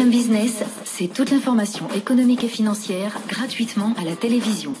FM Business, c'est toute l'information économique et financière gratuitement à la télévision.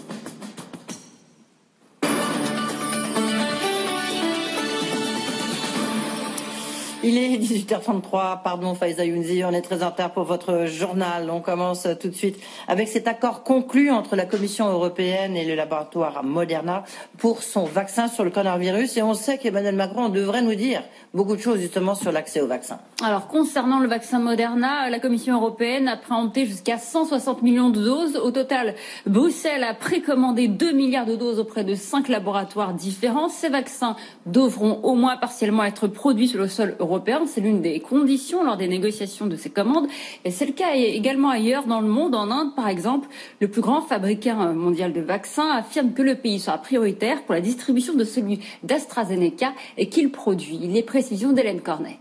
Il est 18h33, pardon Faiza Younzi, on est très en retard pour votre journal. On commence tout de suite avec cet accord conclu entre la Commission européenne et le laboratoire Moderna pour son vaccin sur le coronavirus. Et on sait qu'Emmanuel Macron devrait nous dire beaucoup de choses justement sur l'accès au vaccin. Alors concernant le vaccin Moderna, la Commission européenne a préempté jusqu'à 160 millions de doses. Au total, Bruxelles a précommandé 2 milliards de doses auprès de 5 laboratoires différents. Ces vaccins devront au moins partiellement être produits sur le sol européen c'est l'une des conditions lors des négociations de ces commandes. Et c'est le cas également ailleurs dans le monde. En Inde, par exemple, le plus grand fabricant mondial de vaccins affirme que le pays sera prioritaire pour la distribution de celui d'AstraZeneca et qu'il produit. Les précisions d'Hélène Cornet.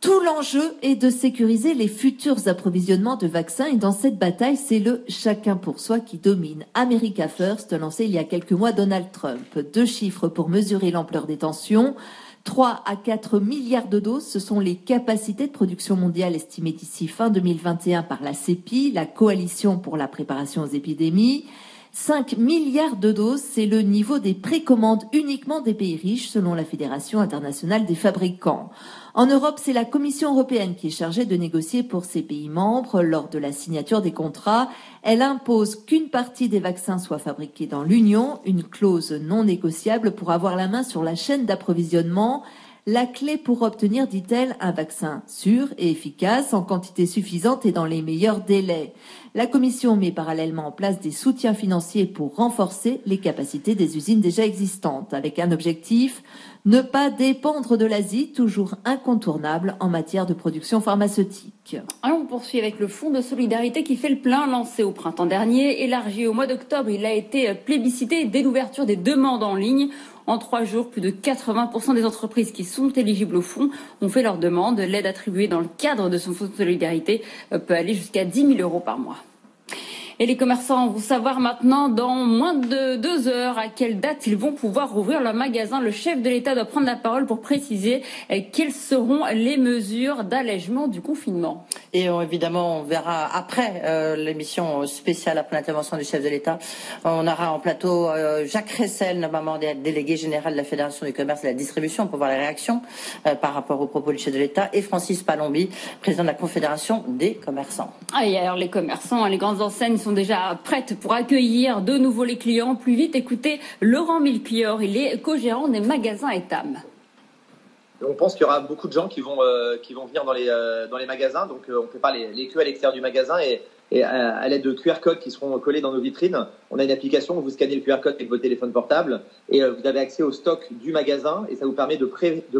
Tout l'enjeu est de sécuriser les futurs approvisionnements de vaccins et dans cette bataille, c'est le chacun pour soi qui domine. America First, lancé il y a quelques mois Donald Trump. Deux chiffres pour mesurer l'ampleur des tensions. 3 à 4 milliards de doses, ce sont les capacités de production mondiale estimées d'ici fin 2021 par la CEPI, la Coalition pour la préparation aux épidémies. 5 milliards de doses, c'est le niveau des précommandes uniquement des pays riches selon la Fédération internationale des fabricants. En Europe, c'est la Commission européenne qui est chargée de négocier pour ses pays membres. Lors de la signature des contrats, elle impose qu'une partie des vaccins soit fabriquée dans l'Union, une clause non négociable pour avoir la main sur la chaîne d'approvisionnement la clé pour obtenir, dit-elle, un vaccin sûr et efficace en quantité suffisante et dans les meilleurs délais. La Commission met parallèlement en place des soutiens financiers pour renforcer les capacités des usines déjà existantes, avec un objectif ne pas dépendre de l'Asie, toujours incontournable en matière de production pharmaceutique. on poursuit avec le Fonds de solidarité qui fait le plein, lancé au printemps dernier, élargi au mois d'octobre. Il a été plébiscité dès l'ouverture des demandes en ligne. En trois jours, plus de 80% des entreprises qui sont éligibles au fonds ont fait leur demande. L'aide attribuée dans le cadre de son fonds de solidarité euh, peut aller jusqu'à 10 000 euros par mois. Et les commerçants vont savoir maintenant, dans moins de deux heures, à quelle date ils vont pouvoir rouvrir leur magasin. Le chef de l'État doit prendre la parole pour préciser euh, quelles seront les mesures d'allègement du confinement. Et euh, évidemment, on verra après euh, l'émission spéciale après l'intervention du chef de l'État. On aura en plateau Jacques Ressel, normalement délégué général de la Fédération du commerce et de la distribution, pour voir les réactions par rapport aux propos du chef de l'État, et Francis Palombi, président de la Confédération des commerçants. Ah, et alors les commerçants, les grandes enseignes sont déjà prêtes pour accueillir de nouveau les clients. Plus vite, écoutez Laurent Milpior, il est co-gérant des magasins Etam. On pense qu'il y aura beaucoup de gens qui vont, euh, venir dans les, euh, dans les magasins. Donc, euh, on prépare les, les queues à l'extérieur du magasin et, et à, l'aide de QR codes qui seront collés dans nos vitrines, on a une application où vous scannez le QR code avec votre téléphone portable et vous avez accès au stock du magasin et ça vous permet de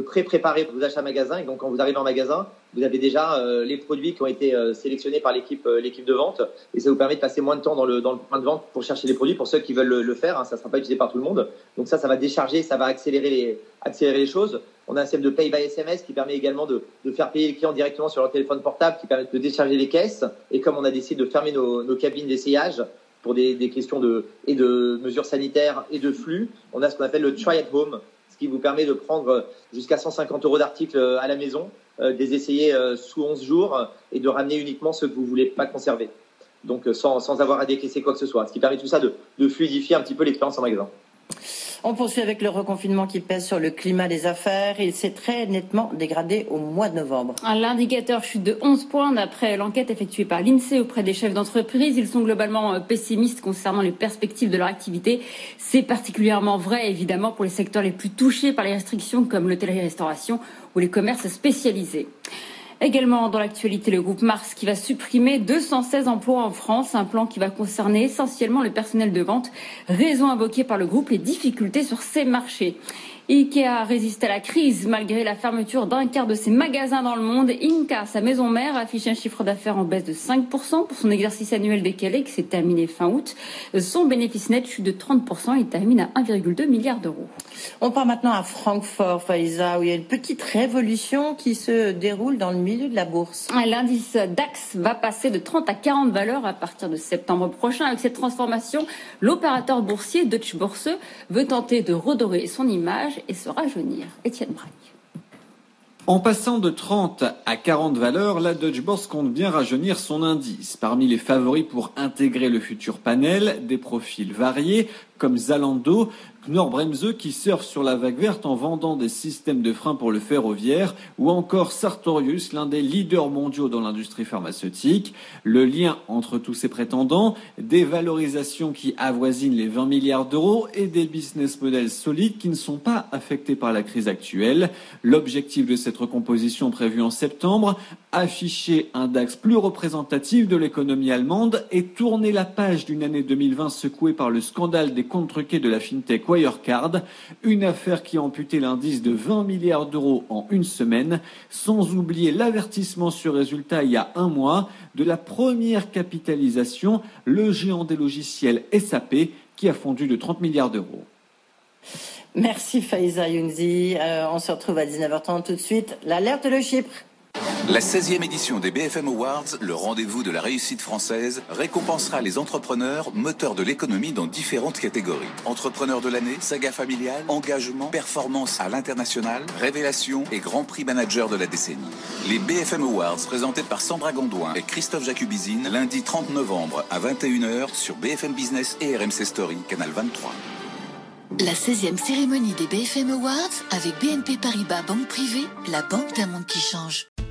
pré-préparer vos achats magasin. Et donc, quand vous arrivez en magasin, vous avez déjà les produits qui ont été sélectionnés par l'équipe de vente et ça vous permet de passer moins de temps dans le, point de vente pour chercher les produits pour ceux qui veulent le, faire. Hein, ça ne sera pas utilisé par tout le monde. Donc ça, ça va décharger, ça va accélérer les, choses. On a un système de pay by SMS qui permet également de, faire payer les clients directement sur leur téléphone portable, qui permet de décharger les caisses. Et comme on a décidé de fermer nos, cabines d'essayage pour des, questions de, et de mesures sanitaires et de flux, on a ce qu'on appelle le try at home, ce qui vous permet de prendre jusqu'à 150 euros d'articles à la maison, euh, des essayer euh, sous 11 jours et de ramener uniquement ceux que vous voulez pas conserver. Donc sans, sans avoir à décaisser quoi que ce soit. Ce qui permet tout ça de, de fluidifier un petit peu l'expérience en magasin. On poursuit avec le reconfinement qui pèse sur le climat des affaires. Il s'est très nettement dégradé au mois de novembre. L'indicateur chute de 11 points d'après l'enquête effectuée par l'INSEE auprès des chefs d'entreprise. Ils sont globalement euh, pessimistes concernant les perspectives de leur activité. C'est particulièrement vrai évidemment pour les secteurs les plus touchés par les restrictions comme l'hôtellerie-restauration ou les commerces spécialisés. Également dans l'actualité, le groupe Mars qui va supprimer 216 emplois en France, un plan qui va concerner essentiellement le personnel de vente, raison invoquée par le groupe les difficultés sur ces marchés. Ikea résiste à la crise malgré la fermeture d'un quart de ses magasins dans le monde. Inca, sa maison mère, affiche un chiffre d'affaires en baisse de 5% pour son exercice annuel décalé qui s'est terminé fin août. Son bénéfice net chute de 30% et termine à 1,2 milliard d'euros. On part maintenant à Francfort, Faiza, où il y a une petite révolution qui se déroule dans le milieu de la bourse. L'indice DAX va passer de 30 à 40 valeurs à partir de septembre prochain. Avec cette transformation, l'opérateur boursier Deutsche Börse veut tenter de redorer son image et se rajeunir. Étienne Braque. En passant de 30 à 40 valeurs, la Deutsche Börse compte bien rajeunir son indice. Parmi les favoris pour intégrer le futur panel, des profils variés comme Zalando, Knorr-Bremse qui surfe sur la vague verte en vendant des systèmes de frein pour le ferroviaire, ou encore Sartorius, l'un des leaders mondiaux dans l'industrie pharmaceutique. Le lien entre tous ces prétendants, des valorisations qui avoisinent les 20 milliards d'euros et des business models solides qui ne sont pas affectés par la crise actuelle. L'objectif de cette recomposition prévue en septembre, afficher un DAX plus représentatif de l'économie allemande et tourner la page d'une année 2020 secouée par le scandale des truqués de la fintech Wirecard, une affaire qui a amputé l'indice de 20 milliards d'euros en une semaine, sans oublier l'avertissement sur résultat il y a un mois de la première capitalisation, le géant des logiciels SAP, qui a fondu de 30 milliards d'euros. Merci Faiza Younzi. Euh, on se retrouve à 19h30 tout de suite. L'alerte de Chypre. La 16e édition des BFM Awards, le rendez-vous de la réussite française, récompensera les entrepreneurs moteurs de l'économie dans différentes catégories. Entrepreneurs de l'année, saga familiale, engagement, performance à l'international, révélation et grand prix manager de la décennie. Les BFM Awards présentés par Sandra Gondouin et Christophe Jacubizine lundi 30 novembre à 21h sur BFM Business et RMC Story, canal 23. La 16e cérémonie des BFM Awards avec BNP Paribas Banque Privée, la banque d'un monde qui change.